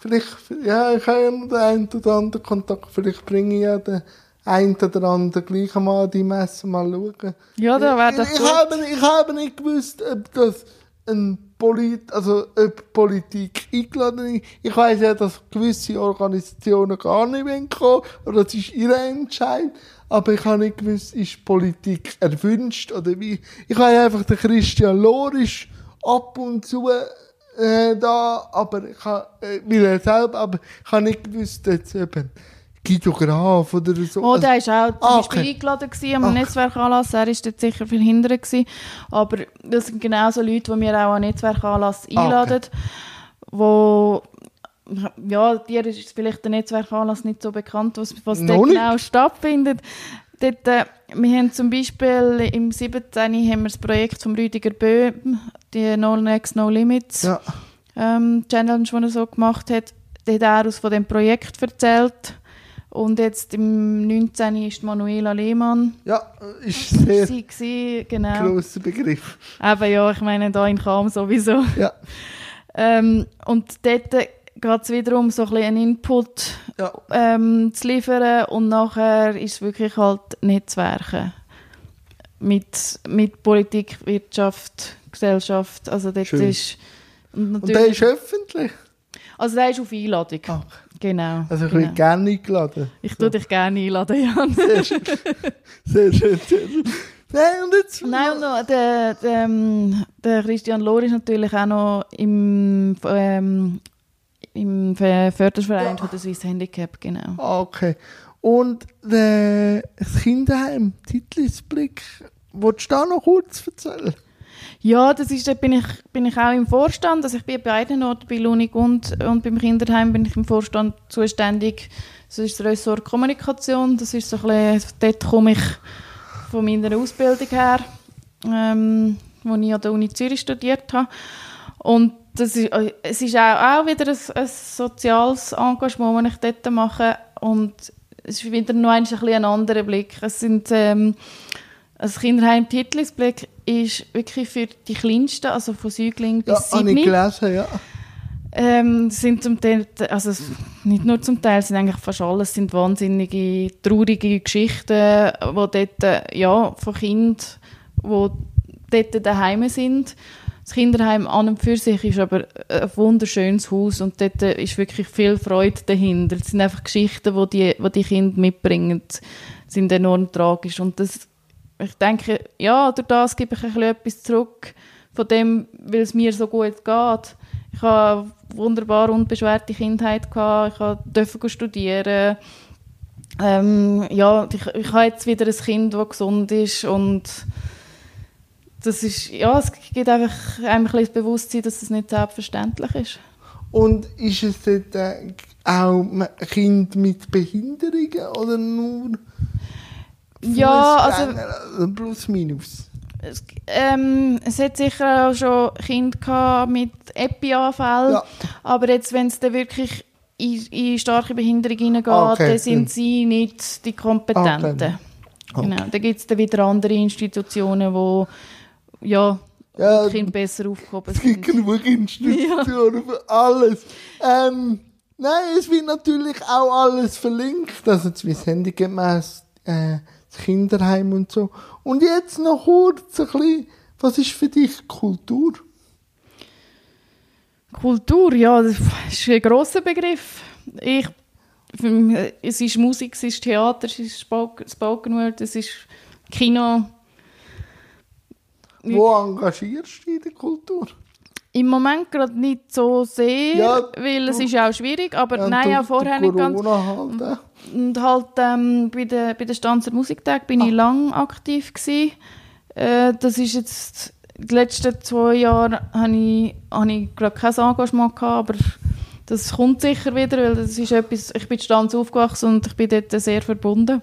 vielleicht, ja, ich habe ja den einen oder anderen Kontakt. Vielleicht bringe ich ja den einen oder anderen gleich mal die Messe mal schauen. Ja, da wäre das ich, ich, habe, ich habe nicht gewusst, ob das ein Polit, also ob Politik eingeladen ist. Ich weiß ja, dass gewisse Organisationen gar nicht kommen oder das ist ihr Entscheid. Aber ich habe nicht gewusst, ist Politik erwünscht oder wie. Ich habe einfach den Christian Lorisch ab und zu äh, da, aber ich habe, äh, weil er selber, aber ich habe nicht gewusst, jetzt eben Guido Graf oder so. Oh, Also- der war auch zum Ah, Beispiel okay. eingeladen gewesen am Ah. Netzwerkanlass. Er war dort sicher verhindert. Gewesen. Aber das sind genau so Leute, die wir auch an Netzwerkanlass Ah, einladen. Wo, ja, dir ist vielleicht der Netzwerkanlass nicht so bekannt, was, was dort genau stattfindet. Dort, äh, wir haben zum Beispiel im 17. haben wir das Projekt von Rüdiger Böhm, die No Next No Limits ja. ähm, Challenge, die er so gemacht hat, der hat er aus von dem Projekt erzählt. Und jetzt im 19. ist Manuela Lehmann. ja, ist sehr Sie gewesen, genau. grosser Begriff. Eben ja, ich meine, da in Cham sowieso. Ja. Ähm, und dort geht es wiederum so ein bisschen einen Input Ja. ähm, zu liefern und nachher ist es wirklich halt Netzwerke mit, mit Politik, Wirtschaft, Gesellschaft. Also dort Schön. ist und Und der ist öffentlich. also der ist auf Einladung. Ah, Genau. also ich genau. bin gerne eingeladen. Ich tue dich gerne einladen, Jan. Sehr schön. Sehr schön. Nein, und jetzt? Nein, und noch, der, der, ähm, der Christian Lohr ist natürlich auch noch im, ähm, im Ver- Förderverein von der Swiss Handicap, genau. Ah, okay. Und der, das Kinderheim, Titlisblick, willst du da noch kurz erzählen? Ja, das ist, da bin ich, bin ich auch im Vorstand. Also ich bin bei beiden Orten, bei Lunig und, und beim Kinderheim bin ich im Vorstand zuständig. Das ist das Ressort Kommunikation. Das ist so ein bisschen, dort komme ich von meiner Ausbildung her, ähm, wo ich an der Uni Zürich studiert habe. Und das ist, äh, es ist auch, auch wieder ein, ein soziales Engagement, das ich dort mache. Und es ist wieder noch ein, ein anderer Blick. Es sind... Ähm, also das Kinderheim Titlisblick ist wirklich für die Kleinsten, also von Säugling Ja, bis habe ich gelesen, ja. Ähm, sind zum Teil, also nicht nur zum Teil, sind eigentlich fast alles sind wahnsinnige, traurige Geschichten, wo dort, äh, ja, von Kindern, wo dort daheim sind. Das Kinderheim an und für sich ist aber ein wunderschönes Haus und dort äh, ist wirklich viel Freude dahinter. Es sind einfach Geschichten, die die, die, die Kinder mitbringen, sind enorm tragisch und das, ich denke, ja, durch das gebe ich etwas zurück von dem, weil es mir so gut geht. Ich habe eine wunderbar unbeschwerte Kindheit gehabt. Ich durfte studieren. Ähm, ja, ich, ich habe jetzt wieder ein Kind, das gesund ist und das ist, ja, es gibt einfach einem ein das Bewusstsein, dass es nicht selbstverständlich ist. Und ist es dort äh, auch Kind mit Behinderungen oder nur Ja, also Fußgänger? plus minus? es, ähm, es hat sicher auch schon Kinder mit Epi-Anfällen, Ja. aber jetzt, wenn es dann wirklich in, in starke Behinderung hineingeht, Ah, okay. dann sind sie nicht die Kompetenten. Okay. Genau. Dann gibt es dann wieder andere Institutionen, wo ja, Ja, Kinder besser aufgehoben Es gibt sind. genug Institutionen für alles. Ähm, nein, es wird natürlich auch alles verlinkt, also wie das Handygemäß, äh, das Kinderheim und so. Und jetzt noch kurz ein bisschen, was ist für dich Kultur? Kultur, ja, das ist ein grosser Begriff. Ich, es ist Musik, es ist Theater, es ist Spoken, Word, es ist Kino. Wo engagierst du dich in der Kultur? Im Moment gerade nicht so sehr, Ja, weil es du- ist auch schwierig, aber Ja, nein, auch vorher nicht ganz. Halt, äh. Und halt ähm, bei den bei der Stanzer Musiktag bin ich lang aktiv. Äh, das ist jetzt die letzten zwei Jahre habe ich, habe ich gerade kein Engagement gehabt, aber das kommt sicher wieder, weil das ist etwas, ich bin in Stanz aufgewachsen und ich bin dort sehr verbunden.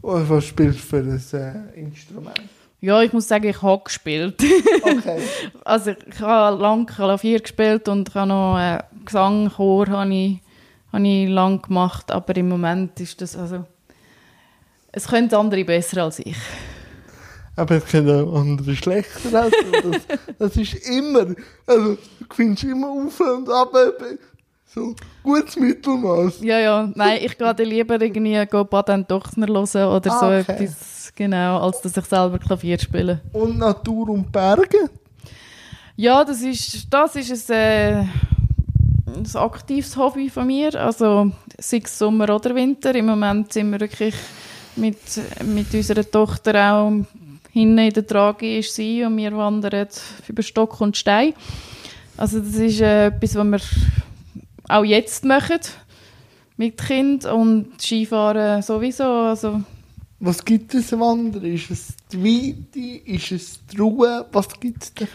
Und was spielst du für ein äh, Instrument? Ja, ich muss sagen, ich habe gespielt. Okay. also ich habe lange Klavier gespielt und ich habe noch äh, Gesang, Chor habe ich, habe ich lang gemacht, aber im Moment ist das also es können andere besser als ich. Aber es können auch andere schlechter aus. Das, das ist immer, also du findest immer auf und ab, so gutes Mittelmaß. Ja, ja, nein, ich gehe lieber irgendwie go Baden Dochsner hören oder so Ah, okay. etwas, genau, als dass ich selber Klavier spiele. Und Natur und Berge. Ja, das ist, das ist ein, äh, ein aktives Hobby von mir, also sei es Sommer oder Winter. Im Moment sind wir wirklich mit, mit unserer Tochter auch hinten in der Trage ist sie und wir wandern über Stock und Stein. Also das ist äh, etwas, was wir auch jetzt machen mit Kind und Skifahren sowieso. Also Was gibt es am anderen? Ist es die Weite? Ist es die Ruhe? Was gibt es da?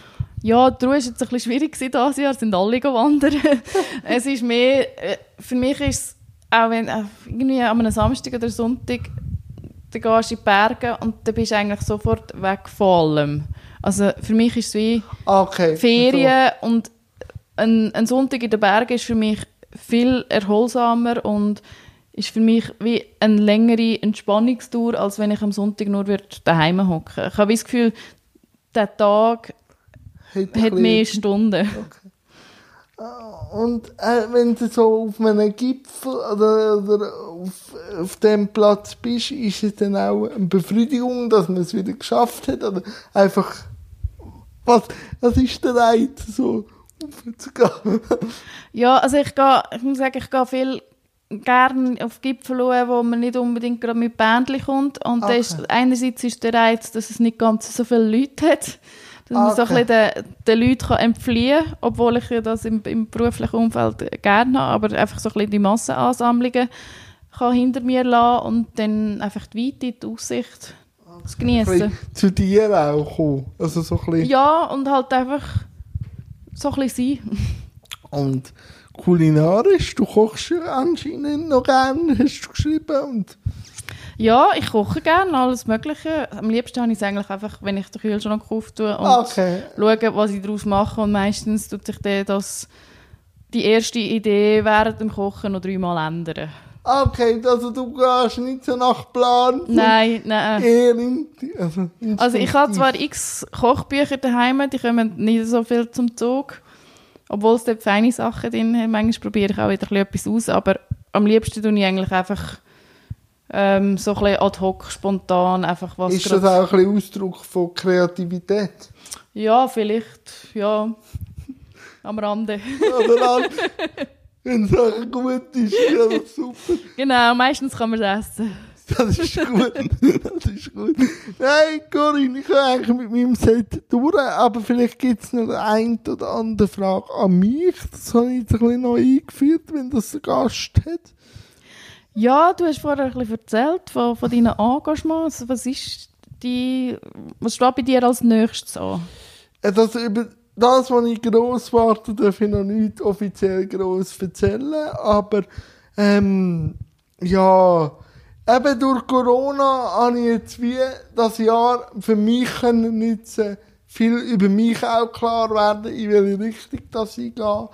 Ja, die Ruhe war jetzt ein bisschen schwierig dieses Jahr, sind alle wandern. es ist mehr, äh, für mich ist es, auch wenn, äh, irgendwie an einem Samstag oder Sonntag, dann gehst du in die Berge und dann bist du eigentlich sofort weg von allem. Also für mich ist es wie Ah, Okay. Ferien und ein, ein Sonntag in den Bergen ist für mich viel erholsamer und ist für mich wie eine längere Entspannungstour, als wenn ich am Sonntag nur daheim hocke. Ich habe das Gefühl, der Tag So, hat hat mehr Stunden. Und äh, wenn du so auf einem Gipfel oder, oder auf, auf dem Platz bist, ist es dann auch eine Befriedigung, dass man es wieder geschafft hat? Oder einfach, was, was ist der Reiz, so aufzugehen? Ja, also ich gehe, ich muss sagen, ich gehe viel gerne auf Gipfel schauen, wo man nicht unbedingt gerade mit Bändchen kommt. Und Okay. ist, einerseits ist der Reiz, dass es nicht ganz so viele Leute hat. Dass man so ein Okay. bisschen den, den Leuten kann entfliehen kann, obwohl ich ja das im, im beruflichen Umfeld gerne habe, aber einfach so ein bisschen die Massenansammlungen kann hinter mir lassen und dann einfach die Weite, die Aussicht zu Ein genießen. zu dir auch kommen. Also so ein bisschen. Ja, und halt einfach so ein bisschen sein. Und kulinarisch, du kochst ja anscheinend noch gerne, hast du geschrieben. Und Ja, ich koche gerne alles Mögliche. Am liebsten habe ich es eigentlich einfach, wenn ich den Kühlschrank auftue und okay. schaue, was ich daraus mache. Und meistens tut sich dann das, die erste Idee während dem Kochen noch dreimal ändern. Okay, also du gehst nicht so nach Plan. Nein, nein. Eher in, also, Also ich habe zwar x Kochbücher daheim, die kommen nicht so viel zum Zug. Obwohl es dort feine Sachen drin hat. Manchmal probiere ich auch wieder etwas aus, aber am liebsten tue ich eigentlich einfach ähm, so ein bisschen ad hoc, spontan, einfach was Ist das auch ein bisschen Ausdruck von Kreativität? Ja, vielleicht, ja, am Rande. Wenn es auch gut ist, ja, das ist super. genau, meistens kann man es essen. Das ist gut. Das ist gut. Nein, Corinne, ich habe eigentlich mit meinem Set durch, aber vielleicht gibt es noch eine oder andere Frage an mich. Das habe ich jetzt ein bisschen noch eingeführt, wenn das ein Gast hat. Ja, du hast vorher ein bisschen erzählt von, von deinen Engagements. Was ist die, was steht bei dir als nächstes an? Äh, Das, über das, was ich gross warte, darf ich noch nicht offiziell gross erzählen, aber ähm, ja, eben durch Corona habe ich jetzt wie das Jahr für mich können nutzen, viel über mich auch klar werden, in welche Richtung das ich gehe.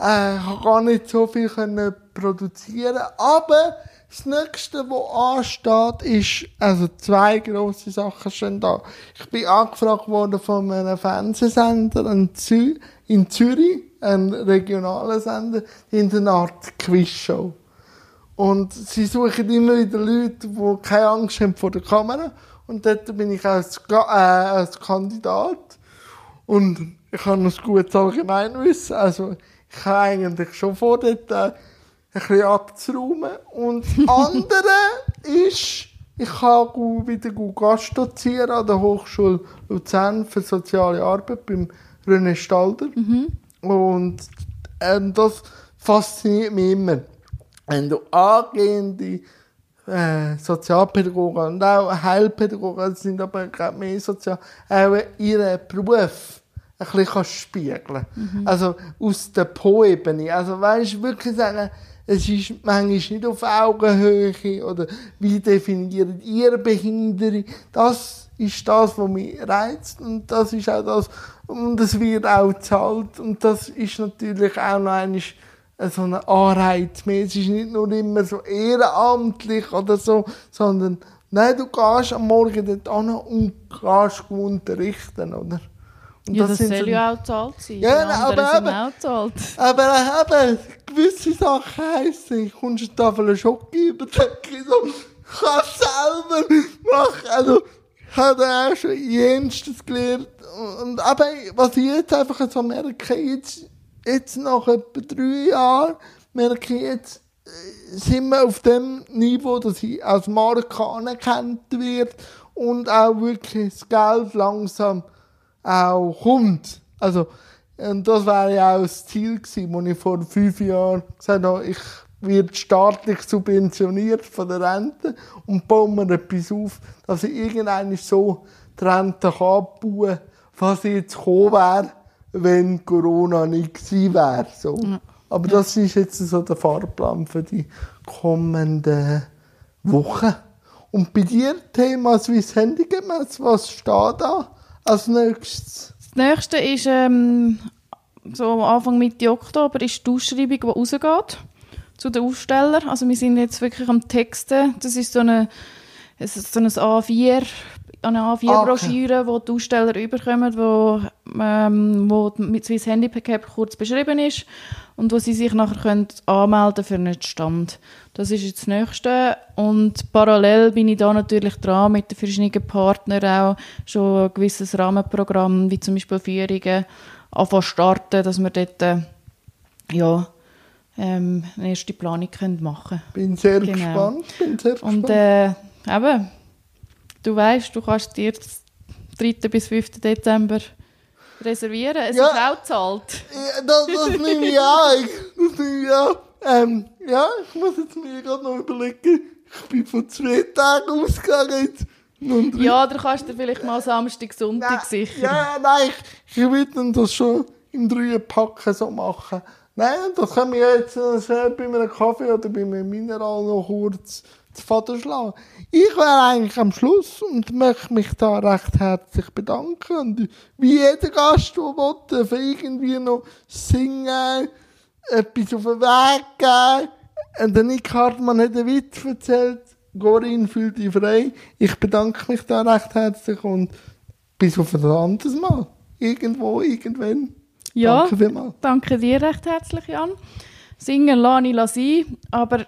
Äh, ich gar nicht so viel können produzieren, aber das nächste, was ansteht, ist, also zwei grosse Sachen stehen da. Ich bin angefragt worden von einem Fernsehsender in, Zü in Zürich, ein regionaler Sender, die haben eine Art Quizshow. Und sie suchen immer wieder Leute, die keine Angst haben vor der Kamera. Und dort bin ich als, äh, als Kandidat. Und ich habe noch ein gutes Allgemeinwissen. Also, ich habe eigentlich schon vor, dort äh, ein bisschen abzuräumen. Und das andere ist, ich kann wieder gut Gastdozieren an der Hochschule Luzern für soziale Arbeit beim René Stalder. Und ähm, das fasziniert mich immer. Wenn du angehende äh, Sozialpädagogen und auch Heilpädagogen sind aber gerade mehr sozial, auch ihren Beruf ein bisschen spiegeln Also aus der Po-Ebene. Also weißt du, wirklich sagen, es ist manchmal nicht auf Augenhöhe oder wie definiert ihr Behinderung. Das ist das, was mich reizt und das ist auch das, und es wird auch gezahlt und das ist natürlich auch noch einmal so eine Anreiz mehr. Es ist nicht nur immer so ehrenamtlich oder so, sondern nein, du gehst am Morgen dort an und gehst unterrichten, oder? Und Ja, das, sind soll so- ja auch gezahlt sein. Ja, Die aber eben- auch gezahlt. aber eben, gewisse Sachen heissen, kommst du eine Tafel Schoki über, denke ich so, ich kann es selber machen. Also, ich habe da auch schon jenstes gelernt. Und aber, was ich jetzt einfach so merke, jetzt, jetzt nach etwa drei Jahren, merke ich jetzt, äh, sind wir auf dem Niveau, dass ich als Marke anerkannt wird und auch wirklich das Geld langsam auch kommt. Also, und das wäre ja auch das Ziel gewesen, als ich vor fünf Jahren gesagt habe, ich werde staatlich subventioniert von der Rente und baue mir etwas auf, dass ich irgendwann so die Rente kann abbauen was jetzt gekommen wäre, wenn Corona nicht gewesen wäre. So. Aber das ist jetzt so der Fahrplan für die kommenden Wochen. Und bei dir, Thema Swiss Handicap, was steht da als nächstes? Das nächste ist, ähm, so Anfang Mitte Oktober, ist die Ausschreibung, die rausgeht zu den Ausstellern. Also wir sind jetzt wirklich am Texten. Das ist so eine, es ist so ein A4, eine A4-Broschüre, wo die Aussteller überkommen, wo, ähm, wo mit Swiss Handicap kurz beschrieben ist und wo sie sich nachher können anmelden für einen Stand. Das ist jetzt das Nächste. Und parallel bin ich da natürlich dran mit den verschiedenen Partnern auch schon ein gewisses Rahmenprogramm, wie zum Beispiel Führungen, anfangen zu starten, dass wir dort äh, ja, ähm, eine erste Planung können machen Bin sehr Genau. gespannt. Bin sehr Und gespannt. äh, eben, du weißt, du kannst dir das 3. bis 5. Dezember reservieren. Es Ja. ist auch gezahlt. Ja, das, das nehme ich an. Das nehme ich an. Ähm, ja, ich muss jetzt mir gerade noch überlegen. Ich bin von zwei Tagen ausgegangen. Ja, du kannst dir vielleicht mal Samstag, Sonntag Nein, sicher. Ja, nein, ich, ich dann das schon im drei Packen so machen. Nein, das können wir jetzt äh, schnell bei einem Kaffee oder bei einem Mineral noch kurz zu Vater schlagen. Ich wäre eigentlich am Schluss und möchte mich da recht herzlich bedanken. Und wie jeder Gast, der will, darf irgendwie noch singen, etwas auf den Weg geben. Und der Nick Hartmann hat einen Witz erzählt. Gorin fühlt dich frei. Ich bedanke mich da recht herzlich und bis auf ein anderes Mal. Irgendwo, irgendwann. Ja, Danke danke dir recht herzlich, Jan. Singen lasse ich sein, aber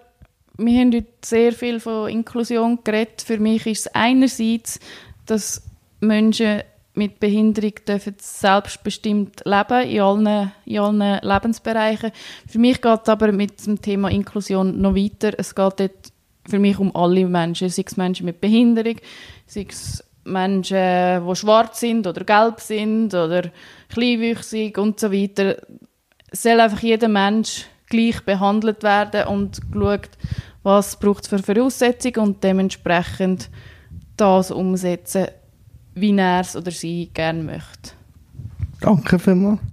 wir haben heute sehr viel von Inklusion geredet. Für mich ist es einerseits, dass Menschen mit Behinderung dürfen selbstbestimmt leben in allen, in allen Lebensbereichen. Für mich geht es aber mit dem Thema Inklusion noch weiter. Es geht dort für mich um alle Menschen, sei es Menschen mit Behinderung, sei es Menschen, die schwarz sind oder gelb sind oder kleinwüchsig und so weiter. Es soll einfach jeder Mensch gleich behandelt werden und geschaut, was braucht es für Voraussetzungen und dementsprechend das umsetzen, wie er es oder sie gerne möchte. Danke vielmals.